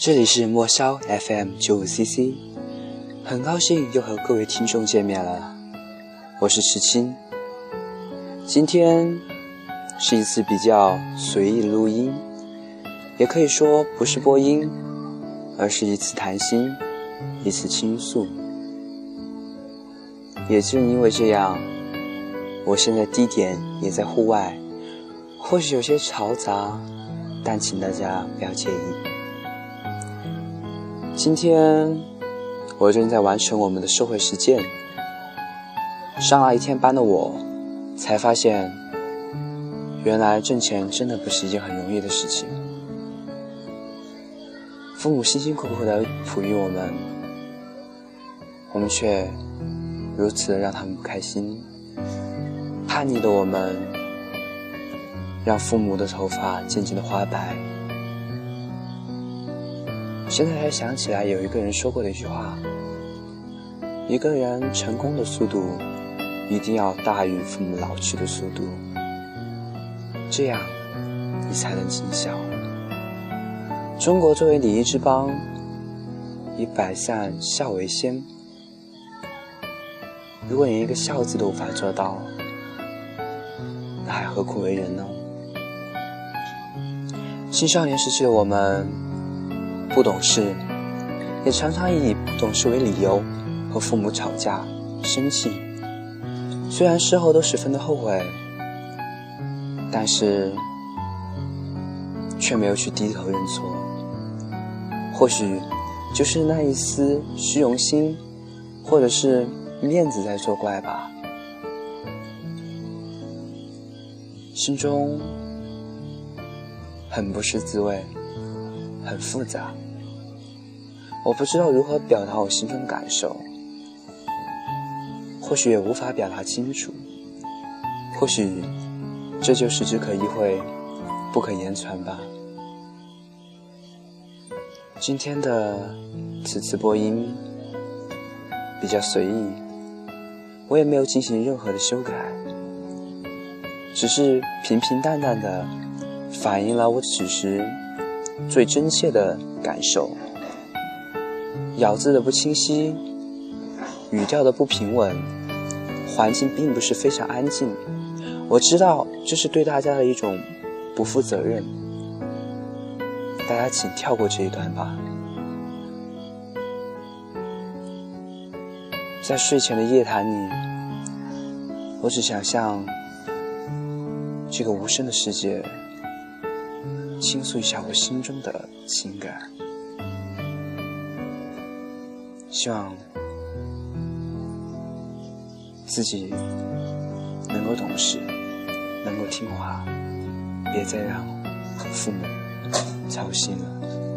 这里是莫萧 FM 九五 CC，很高兴又和各位听众见面了，我是池青。今天是一次比较随意的录音，也可以说不是播音，而是一次谈心，一次倾诉。也正因为这样，我现在地点也在户外，或许有些嘈杂，但请大家不要介意。今天我正在完成我们的社会实践。上了一天班的我，才发现，原来挣钱真的不是一件很容易的事情。父母辛辛苦苦的哺育我们，我们却如此的让他们不开心。叛逆的我们，让父母的头发渐渐的花白。现在才想起来，有一个人说过的一句话：一个人成功的速度，一定要大于父母老去的速度，这样你才能尽孝。中国作为礼仪之邦，以百善孝为先。如果连一个孝字都无法做到，那还何苦为人呢？青少年时期的我们。不懂事，也常常以不懂事为理由和父母吵架、生气。虽然事后都十分的后悔，但是却没有去低头认错。或许就是那一丝虚荣心，或者是面子在作怪吧。心中很不是滋味。很复杂，我不知道如何表达我心中的感受，或许也无法表达清楚，或许这就是只可意会，不可言传吧。今天的此次播音比较随意，我也没有进行任何的修改，只是平平淡淡的反映了我此时。最真切的感受，咬字的不清晰，语调的不平稳，环境并不是非常安静。我知道这是对大家的一种不负责任，大家请跳过这一段吧。在睡前的夜谈里，我只想向这个无声的世界。倾诉一下我心中的情感，希望自己能够懂事，能够听话，别再让父母操心了。